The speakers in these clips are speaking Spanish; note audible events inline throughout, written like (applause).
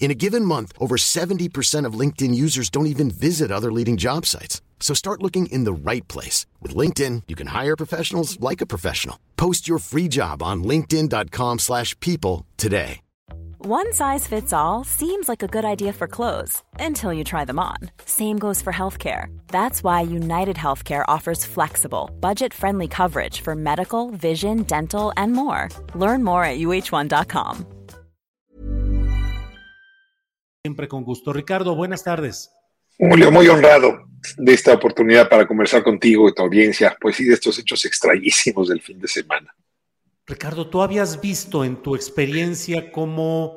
In a given month, over 70% of LinkedIn users don't even visit other leading job sites. So start looking in the right place. With LinkedIn, you can hire professionals like a professional. Post your free job on linkedin.com slash people today. One size fits all seems like a good idea for clothes until you try them on. Same goes for healthcare. That's why United Healthcare offers flexible, budget-friendly coverage for medical, vision, dental, and more. Learn more at uh1.com. Siempre con gusto. Ricardo, buenas tardes. Julio, muy honrado de esta oportunidad para conversar contigo y tu audiencia, pues sí, de estos hechos extrañísimos del fin de semana. Ricardo, ¿tú habías visto en tu experiencia como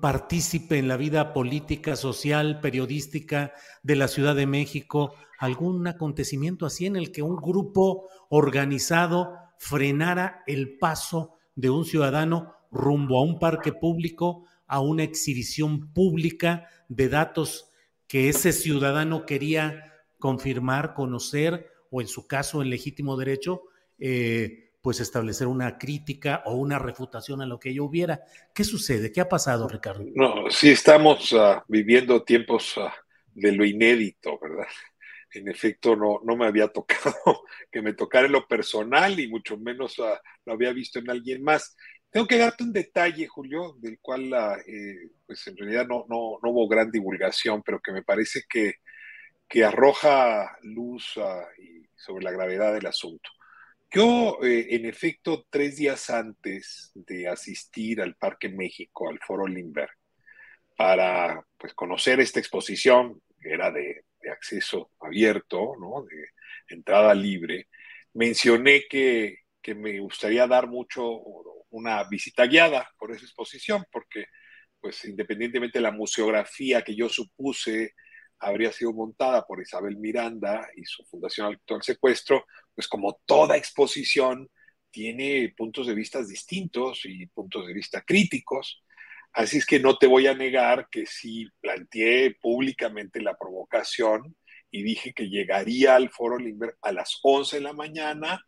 partícipe en la vida política, social, periodística de la Ciudad de México algún acontecimiento así en el que un grupo organizado frenara el paso de un ciudadano rumbo a un parque público a una exhibición pública de datos que ese ciudadano quería confirmar, conocer o en su caso en legítimo derecho, eh, pues establecer una crítica o una refutación a lo que ello hubiera. ¿Qué sucede? ¿Qué ha pasado, Ricardo? No, sí estamos uh, viviendo tiempos uh, de lo inédito, ¿verdad? En efecto, no, no me había tocado (laughs) que me tocara en lo personal y mucho menos uh, lo había visto en alguien más. Tengo que darte un detalle, Julio, del cual eh, pues en realidad no, hubo gran divulgación, pero que me parece que, arroja luz uh, sobre la gravedad del asunto. Yo, eh, en efecto, tres días antes de asistir al Parque México, al Foro Lindbergh, para pues, conocer esta exposición, que era de, de acceso abierto, de entrada libre, mencioné que, que me gustaría dar mucho una visita guiada por esa exposición, porque pues independientemente de la museografía que yo supuse habría sido montada por Isabel Miranda y su Fundación Alto al Secuestro, pues como toda exposición tiene puntos de vista distintos y puntos de vista críticos. Así es que no te voy a negar que sí planteé públicamente la provocación y dije que llegaría al Foro Limber a las 11 de la mañana,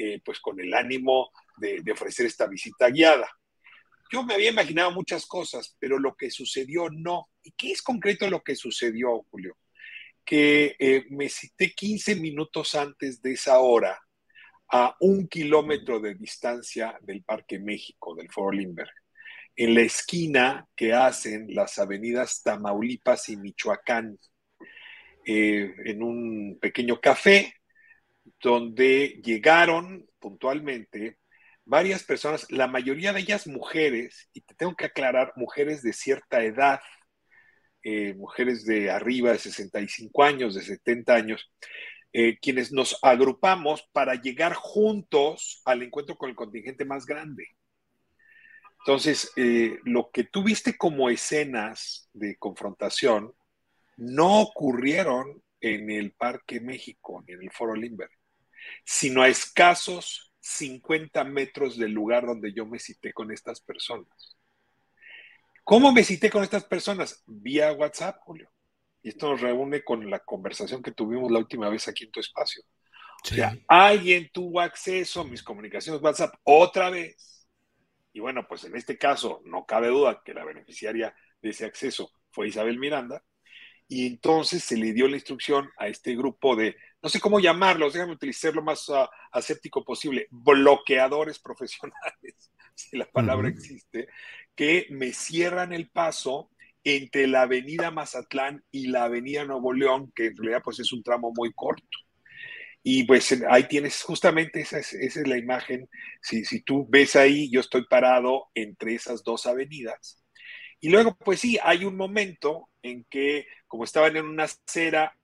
eh, pues con el ánimo de, ofrecer esta visita guiada. Yo me había imaginado muchas cosas, pero lo que sucedió no. ¿Y qué es concreto lo que sucedió, Julio? Que eh, me cité 15 minutos antes de esa hora a un kilómetro de distancia del Parque México, del Foro Limberg, en la esquina que hacen las avenidas Tamaulipas y Michoacán, eh, en un pequeño café donde llegaron puntualmente varias personas, la mayoría de ellas mujeres, y te tengo que aclarar, mujeres de cierta edad, eh, mujeres de arriba de 65 años, de 70 años, eh, quienes nos agrupamos para llegar juntos al encuentro con el contingente más grande. Entonces, eh, lo que tú viste como escenas de confrontación no ocurrieron en el Parque México, ni en el Foro Limber, sino a escasos 50 metros del lugar donde yo me cité con estas personas. ¿Cómo me cité con estas personas? Vía WhatsApp, Julio. Y esto nos reúne con la conversación que tuvimos la última vez aquí en tu espacio. O sea, alguien tuvo acceso a mis comunicaciones WhatsApp otra vez. Y bueno, pues en este caso no cabe duda que la beneficiaria de ese acceso fue Isabel Miranda. Y entonces se le dio la instrucción a este grupo de no sé cómo llamarlos, déjame utilizar lo más uh, aséptico posible, bloqueadores profesionales, (laughs) si la palabra existe, que me cierran el paso entre la avenida Mazatlán y la avenida Nuevo León, que en realidad pues es un tramo muy corto. Y pues ahí tienes justamente esa es, esa es la imagen. Si, si, tú ves ahí, yo estoy parado entre esas dos avenidas. Y luego, pues sí, hay un momento en que, como estaban en una acera,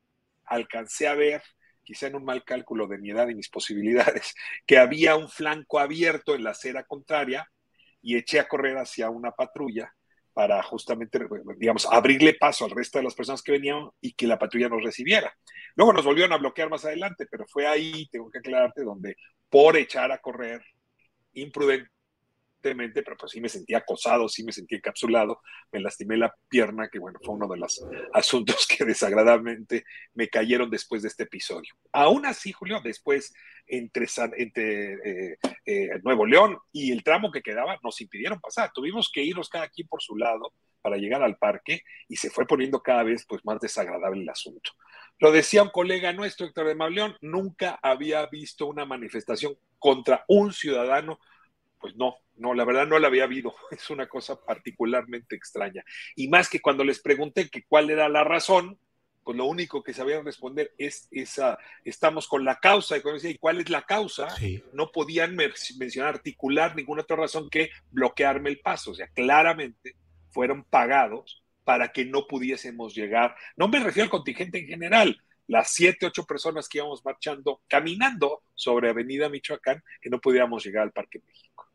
alcancé a ver quizá en un mal cálculo de mi edad y mis posibilidades, (laughs) que había un flanco abierto en la acera contraria y eché a correr hacia una patrulla para justamente, digamos, abrirle paso al resto de las personas que venían y que la patrulla nos recibiera. Luego nos volvieron a bloquear más adelante, pero fue ahí, tengo que aclararte, donde por echar a correr imprudente pero pues sí me sentía acosado, sí me sentía encapsulado, me lastimé la pierna, que bueno, fue uno de los asuntos (laughs) que desagradablemente me cayeron después de este episodio. Aún así, Julio, después entre, entre eh, eh, Nuevo León y el tramo que quedaba nos impidieron pasar, tuvimos que irnos cada quien por su lado para llegar al parque y se fue poniendo cada vez pues más desagradable el asunto. Lo decía un colega nuestro, Héctor de Mauleón, nunca había visto una manifestación contra un ciudadano pues no, no, la verdad no la había habido. (laughs) Es una cosa particularmente extraña. Y más que cuando les pregunté que cuál era la razón, pues lo único que sabían responder es esa, estamos con la causa, y cuál es la causa, no podían mencionar, articular ninguna otra razón que bloquearme el paso. O sea, claramente fueron pagados para que no pudiésemos llegar. No me refiero al contingente en general, las siete, ocho personas que íbamos marchando, caminando sobre Avenida Michoacán, que no pudiéramos llegar al Parque México.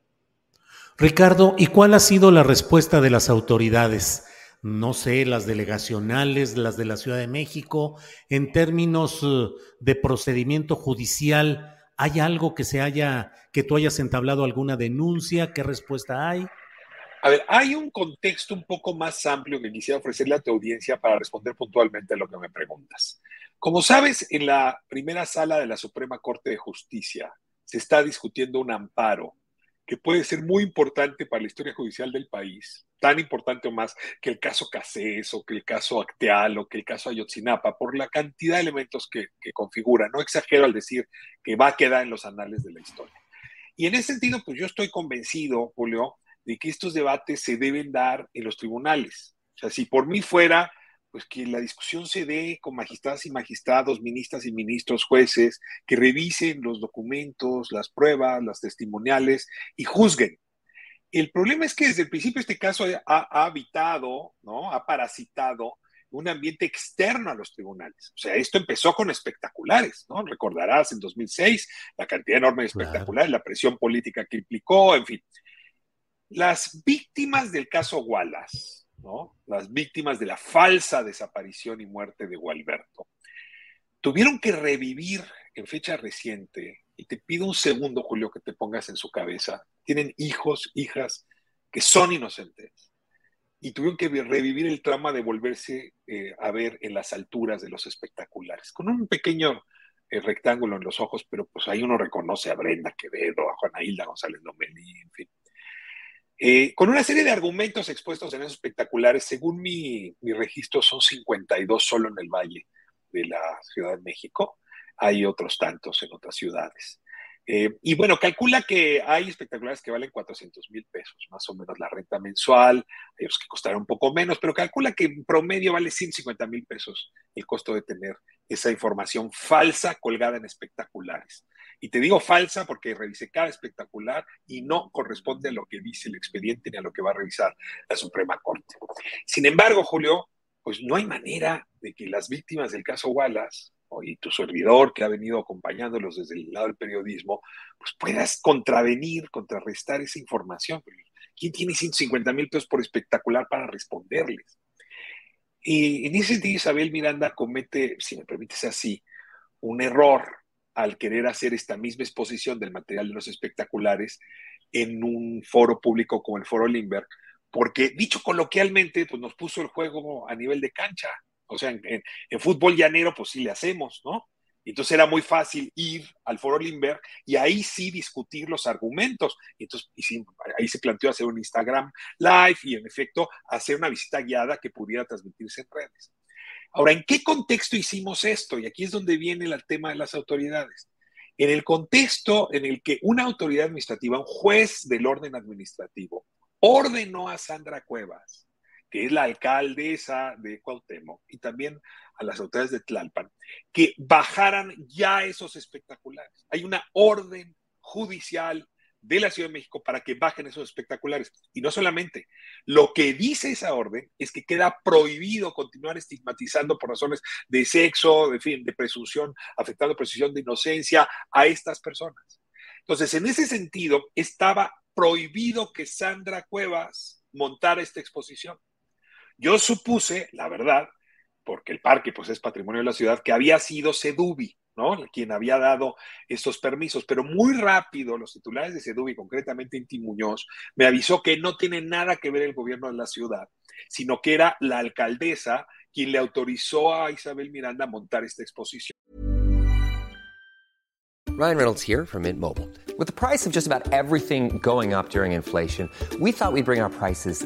Ricardo, ¿y cuál ha sido la respuesta de las autoridades? No sé, las delegacionales, las de la Ciudad de México, en términos eh, de procedimiento judicial, ¿hay algo que se haya, que tú hayas entablado alguna denuncia? ¿Qué respuesta hay? A ver, hay un contexto un poco más amplio que quisiera ofrecerle a tu audiencia para responder puntualmente a lo que me preguntas. Como sabes, en la primera sala de la Suprema Corte de Justicia se está discutiendo un amparo que puede ser muy importante para la historia judicial del país, tan importante o más que el caso Casés o que el caso Acteal o que el caso Ayotzinapa, por la cantidad de elementos que, configura. No exagero al decir que va a quedar en los anales de la historia. Y en ese sentido, pues yo estoy convencido, Julio, de que estos debates se deben dar en los tribunales. O sea, si por mí fuera, pues que la discusión se dé con magistradas y magistrados, ministras y ministros, jueces, que revisen los documentos, las pruebas, las testimoniales y juzguen. El problema es que desde el principio este caso ha, habitado, ¿no? Ha parasitado un ambiente externo a los tribunales. O sea, esto empezó con espectaculares, ¿no? Recordarás en 2006 la cantidad enorme de espectaculares, la presión política que implicó, en fin. Las víctimas del caso Wallace, las víctimas de la falsa desaparición y muerte de Gualberto, tuvieron que revivir en fecha reciente, y te pido un segundo, Julio, que te pongas en su cabeza, tienen hijos, hijas que son inocentes, y tuvieron que revivir el trama de volverse eh, a ver en las alturas de los espectaculares, con un pequeño eh, rectángulo en los ojos, pero pues ahí uno reconoce a Brenda Quevedo, a Juana Hilda González Lomelí, en fin. Eh, con una serie de argumentos expuestos en esos espectaculares, según mi, registro, son 52 solo en el Valle de la Ciudad de México. Hay otros tantos en otras ciudades. Eh, y bueno, calcula que hay espectaculares que valen 400 mil pesos, más o menos la renta mensual, hay otros que costarán un poco menos, pero calcula que en promedio vale 150 mil pesos el costo de tener esa información falsa colgada en espectaculares. Y te digo falsa porque revisé cada espectacular y no corresponde a lo que dice el expediente ni a lo que va a revisar la Suprema Corte. Sin embargo, Julio, pues no hay manera de que las víctimas del caso Wallace y tu servidor que ha venido acompañándolos desde el lado del periodismo, pues puedas contravenir, contrarrestar esa información. ¿Quién tiene 150 mil pesos por espectacular para responderles? Y en ese sentido, Isabel Miranda comete, si me permites así, un error al querer hacer esta misma exposición del material de los espectaculares en un foro público como el Foro Limberg, porque dicho coloquialmente, pues nos puso el juego a nivel de cancha. O sea, en, fútbol llanero, pues sí le hacemos, ¿no? Entonces era muy fácil ir al Foro Limberg y ahí sí discutir los argumentos. Y entonces ahí se planteó hacer un Instagram live y en efecto hacer una visita guiada que pudiera transmitirse en redes. Ahora, ¿en qué contexto hicimos esto? Y aquí es donde viene el tema de las autoridades. En el contexto en el que una autoridad administrativa, un juez del orden administrativo, ordenó a Sandra Cuevas, que es la alcaldesa de Cuauhtémoc, y también a las autoridades de Tlalpan, que bajaran ya esos espectaculares. Hay una orden judicial de la Ciudad de México para que bajen esos espectaculares. Y no solamente, lo que dice esa orden es que queda prohibido continuar estigmatizando por razones de sexo, de, fin, de presunción, afectando presunción de inocencia a estas personas. Entonces, en ese sentido, estaba prohibido que Sandra Cuevas montar esta exposición. Yo supuse, la verdad, porque el parque pues es patrimonio de la ciudad, que había sido Sedubi, ¿no? Quien había dado estos permisos, pero muy rápido los titulares de Sedubi, concretamente Inti Muñoz, me avisó que no tiene nada que ver el gobierno de la ciudad, sino que era la alcaldesa quien le autorizó a Isabel Miranda a montar esta exposición. Ryan Reynolds here from Mint Mobile. With the price of just about everything going up during inflation, we thought we'd bring our prices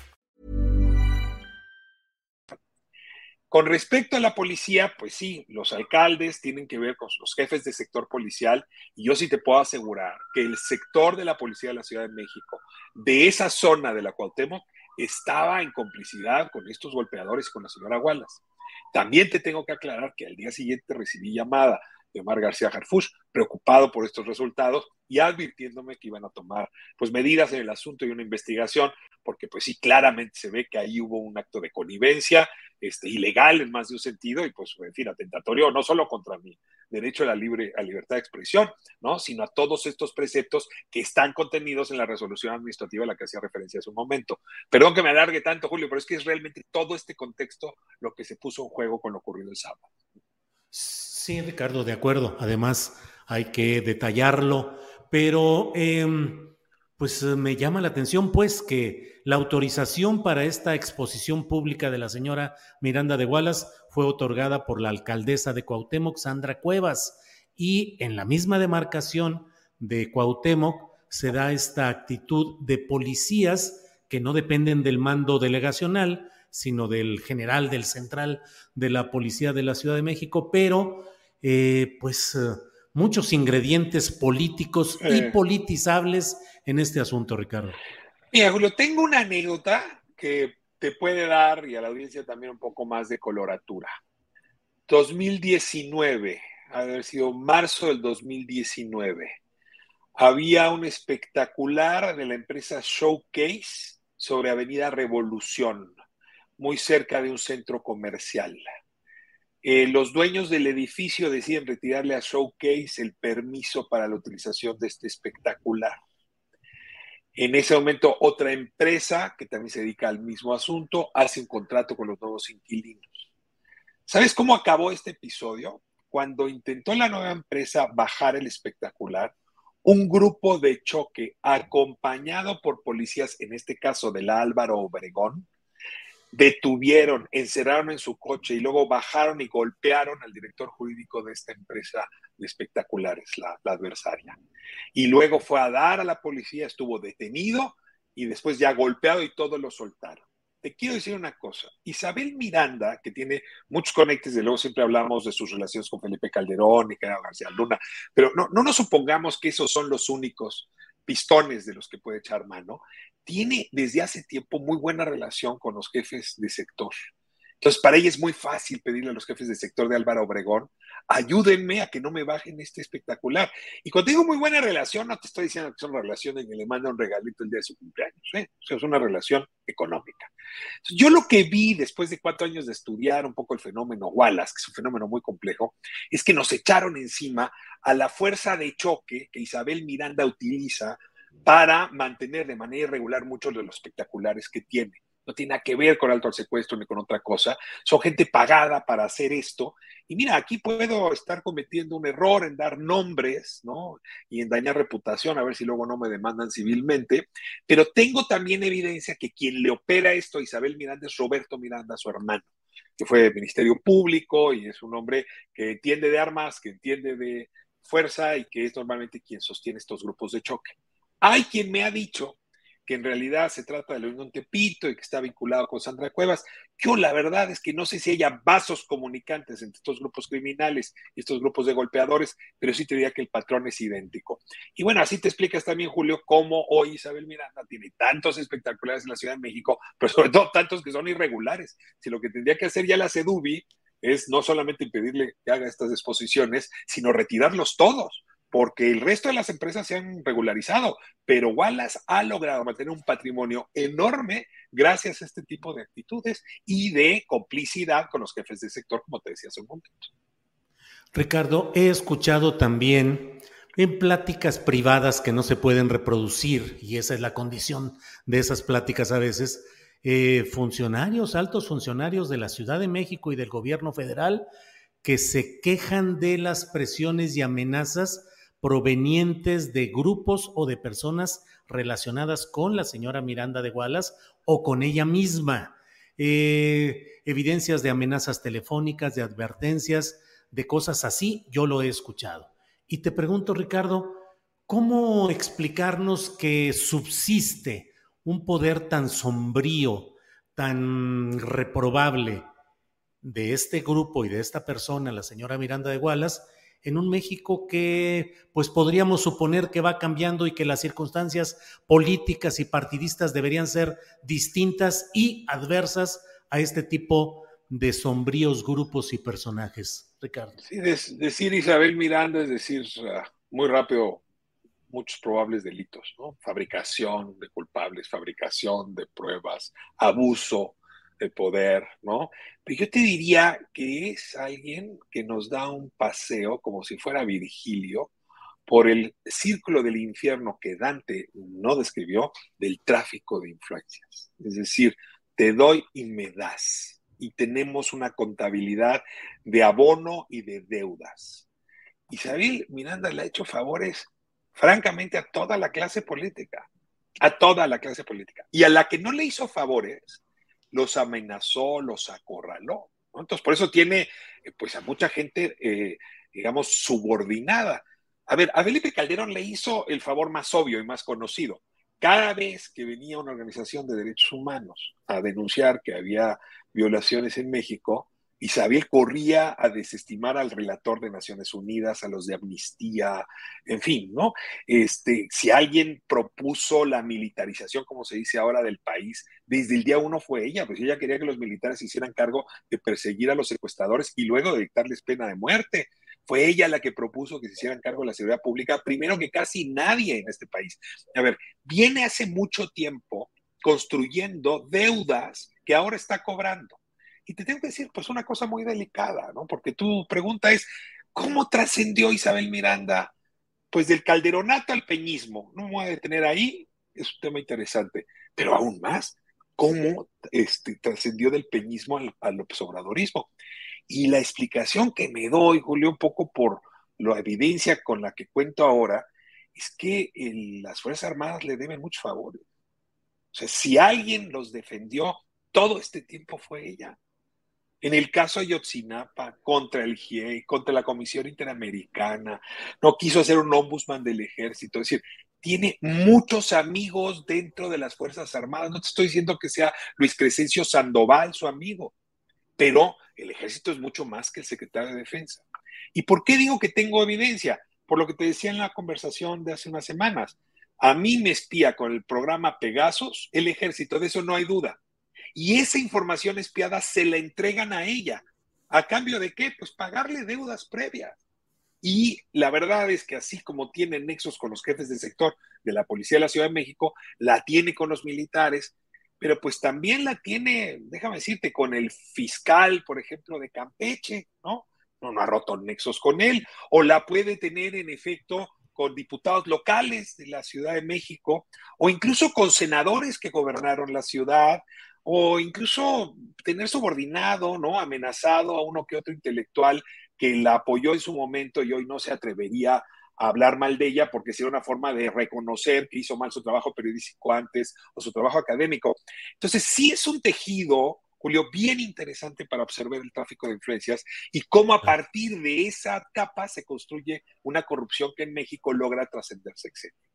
Con respecto a la policía, pues sí, los alcaldes tienen que ver con los jefes de sector policial y yo sí te puedo asegurar que el sector de la policía de la Ciudad de México, de esa zona de la Cuauhtémoc, estaba en complicidad con estos golpeadores y con la señora Wallace. También te tengo que aclarar que al día siguiente recibí llamada de Omar García Harfush, preocupado por estos resultados y advirtiéndome que iban a tomar pues medidas en el asunto y una investigación, porque pues sí, claramente se ve que ahí hubo un acto de connivencia este, ilegal en más de un sentido y pues, en fin, atentatorio no solo contra mi derecho a la libre, a libertad de expresión, ¿no? Sino a todos estos preceptos que están contenidos en la resolución administrativa a la que hacía referencia hace un momento. Perdón que me alargue tanto, Julio, pero es que es realmente todo este contexto lo que se puso en juego con lo ocurrido el sábado. Sí, Ricardo, de acuerdo. Además, hay que detallarlo, pero eh, pues me llama la atención, pues, que la autorización para esta exposición pública de la señora Miranda de Wallace fue otorgada por la alcaldesa de Cuauhtémoc, Sandra Cuevas, y en la misma demarcación de Cuauhtémoc se da esta actitud de policías que no dependen del mando delegacional, sino del general, del central de la Policía de la Ciudad de México, pero eh, pues eh, muchos ingredientes políticos y Eh. politizables en este asunto, Ricardo. Mira, Julio, tengo una anécdota que te puede dar y a la audiencia también un poco más de coloratura. 2019, ha de haber sido marzo del 2019, había un espectacular de la empresa Showcase sobre Avenida Revolución, muy cerca de un centro comercial. Eh, los dueños del edificio deciden retirarle a Showcase el permiso para la utilización de este espectacular. En ese momento, otra empresa que también se dedica al mismo asunto hace un contrato con los nuevos inquilinos. ¿Sabes cómo acabó este episodio? Cuando intentó la nueva empresa bajar el espectacular, un grupo de choque acompañado por policías, en este caso de Álvaro Obregón, detuvieron, encerraron en su coche y luego bajaron y golpearon al director jurídico de esta empresa de espectaculares, la, adversaria. Y luego fue a dar a la policía, estuvo detenido y después ya golpeado y todos lo soltaron. Te quiero decir una cosa, Isabel Miranda, que tiene muchos conectes, de luego siempre hablamos de sus relaciones con Felipe Calderón y Gerardo García Luna, pero no, no nos supongamos que esos son los únicos pistones de los que puede echar mano, tiene desde hace tiempo muy buena relación con los jefes de sector. Entonces, para ella es muy fácil pedirle a los jefes de sector de Álvaro Obregón, ayúdenme a que no me bajen este espectacular. Y cuando digo muy buena relación, no te estoy diciendo que son relaciones que le manda un regalito el día de su cumpleaños, ¿eh? o sea, es una relación económica. Entonces, yo lo que vi después de cuatro años de estudiar un poco el fenómeno Wallace, que es un fenómeno muy complejo, es que nos echaron encima a la fuerza de choque que Isabel Miranda utiliza para mantener de manera irregular muchos de los espectaculares que tiene. No tiene nada que ver con alto al secuestro ni con otra cosa. Son gente pagada para hacer esto. Y mira, aquí puedo estar cometiendo un error en dar nombres, ¿no? Y en dañar reputación, a ver si luego no me demandan civilmente. Pero tengo también evidencia que quien le opera esto a Isabel Miranda es Roberto Miranda, su hermano. que fue Ministerio Público y es un hombre que entiende de armas, que entiende de fuerza y que es normalmente quien sostiene estos grupos de choque. Hay quien me ha dicho que en realidad se trata de León Tepito y que está vinculado con Sandra Cuevas. Yo la verdad es que no sé si haya vasos comunicantes entre estos grupos criminales y estos grupos de golpeadores, pero sí te diría que el patrón es idéntico. Y bueno, así te explicas también, Julio, cómo hoy Isabel Miranda tiene tantos espectaculares en la Ciudad de México, pero sobre todo tantos que son irregulares. Si lo que tendría que hacer ya la CEDUBI es no solamente impedirle que haga estas exposiciones, sino retirarlos todos porque el resto de las empresas se han regularizado, pero Wallace ha logrado mantener un patrimonio enorme gracias a este tipo de actitudes y de complicidad con los jefes del sector, como te decía hace un momento. Ricardo, he escuchado también en pláticas privadas que no se pueden reproducir, y esa es la condición de esas pláticas a veces, eh, funcionarios, altos funcionarios de la Ciudad de México y del gobierno federal que se quejan de las presiones y amenazas provenientes de grupos o de personas relacionadas con la señora Miranda de Wallace o con ella misma. Eh, evidencias de amenazas telefónicas, de advertencias, de cosas así, yo lo he escuchado. Y te pregunto, Ricardo, ¿cómo explicarnos que subsiste un poder tan sombrío, tan reprobable de este grupo y de esta persona, la señora Miranda de Wallace, en un México que pues podríamos suponer que va cambiando y que las circunstancias políticas y partidistas deberían ser distintas y adversas a este tipo de sombríos grupos y personajes, Ricardo. Sí, decir Isabel Miranda es decir muy rápido muchos probables delitos, ¿no? Fabricación de culpables, fabricación de pruebas, abuso, de poder, ¿no? Pero yo te diría que es alguien que nos da un paseo como si fuera Virgilio por el círculo del infierno que Dante no describió del tráfico de influencias. Es decir, te doy y me das. Y tenemos una contabilidad de abono y de deudas. Isabel Miranda le ha hecho favores, francamente, a toda la clase política. A toda la clase política. Y a la que no le hizo favores, los amenazó, los acorraló. Entonces, por eso tiene eh, pues a mucha gente, eh, digamos, subordinada. A ver, a Felipe Calderón le hizo el favor más obvio y más conocido. Cada vez que venía una organización de derechos humanos a denunciar que había violaciones en México, Isabel corría a desestimar al relator de Naciones Unidas, a los de Amnistía, en fin, ¿no? Este, si alguien propuso la militarización, como se dice ahora, del país, desde el día uno fue ella, pues ella quería que los militares se hicieran cargo de perseguir a los secuestradores y luego de dictarles pena de muerte. Fue ella la que propuso que se hicieran cargo de la seguridad pública, primero que casi nadie en este país. A ver, viene hace mucho tiempo construyendo deudas que ahora está cobrando. Y te tengo que decir, pues una cosa muy delicada, ¿no? Porque tu pregunta es, ¿cómo trascendió Isabel Miranda, pues del calderonato al peñismo? No me voy a detener ahí, es un tema interesante, pero aún más, ¿cómo este, trascendió del peñismo al, al observadorismo? Y la explicación que me doy, Julio, un poco por la evidencia con la que cuento ahora, es que las Fuerzas Armadas le deben muchos favores. O sea, si alguien los defendió todo este tiempo fue ella. En el caso Ayotzinapa, contra el GIE, contra la Comisión Interamericana, no quiso hacer un ombudsman del ejército. Es decir, tiene muchos amigos dentro de las Fuerzas Armadas. No te estoy diciendo que sea Luis Crescencio Sandoval su amigo, pero el ejército es mucho más que el secretario de Defensa. ¿Y por qué digo que tengo evidencia? Por lo que te decía en la conversación de hace unas semanas. A mí me espía con el programa Pegasus el ejército, de eso no hay duda y esa información espiada se la entregan a ella. ¿A cambio de qué? Pues pagarle deudas previas. Y la verdad es que así como tiene nexos con los jefes del sector de la Policía de la Ciudad de México, la tiene con los militares, pero pues también la tiene, déjame decirte, con el fiscal, por ejemplo, de Campeche, ¿no? No, no ha roto nexos con él, o la puede tener en efecto con diputados locales de la Ciudad de México, o incluso con senadores que gobernaron la ciudad, o incluso tener subordinado, ¿no? Amenazado a uno que otro intelectual que la apoyó en su momento y hoy no se atrevería a hablar mal de ella porque sería una forma de reconocer que hizo mal su trabajo periodístico antes o su trabajo académico. Entonces, sí es un tejido Julio, bien interesante para observar el tráfico de influencias y cómo a partir de esa capa se construye una corrupción que en México logra trascender sexenios.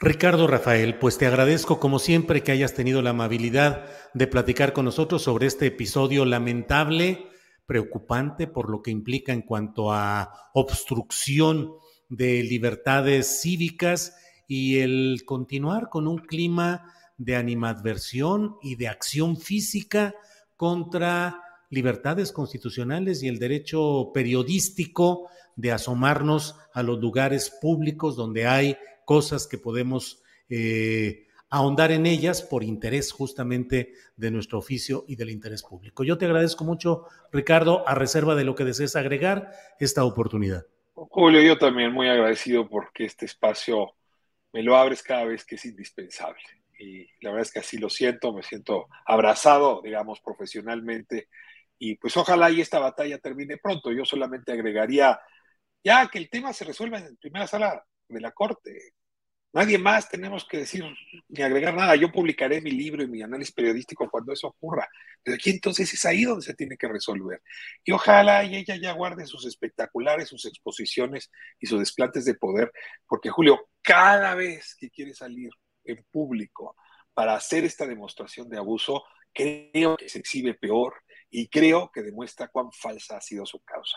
Ricardo Rafael, pues te agradezco como siempre que hayas tenido la amabilidad de platicar con nosotros sobre este episodio lamentable, preocupante por lo que implica en cuanto a obstrucción de libertades cívicas y el continuar con un clima de animadversión y de acción física contra libertades constitucionales y el derecho periodístico de asomarnos a los lugares públicos donde hay cosas que podemos eh, ahondar en ellas por interés justamente de nuestro oficio y del interés público. Yo te agradezco mucho, Ricardo, a reserva de lo que desees agregar esta oportunidad. Julio, yo también muy agradecido porque este espacio me lo abres cada vez que es indispensable. Y la verdad es que así lo siento, me siento abrazado, digamos, profesionalmente. Y pues ojalá y esta batalla termine pronto. Yo solamente agregaría ya que el tema se resuelva en primera sala de la Corte. Nadie más tenemos que decir ni agregar nada. Yo publicaré mi libro y mi análisis periodístico cuando eso ocurra. Pero aquí entonces es ahí donde se tiene que resolver. Y ojalá y ella ya guarde sus espectaculares, sus exposiciones y sus desplantes de poder, porque Julio, cada vez que quiere salir en público para hacer esta demostración de abuso, creo que se exhibe peor y creo que demuestra cuán falsa ha sido su causa.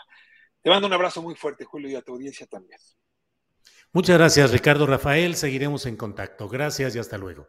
Te mando un abrazo muy fuerte, Julio, y a tu audiencia también. Muchas gracias, Ricardo Rafael. Seguiremos en contacto. Gracias y hasta luego.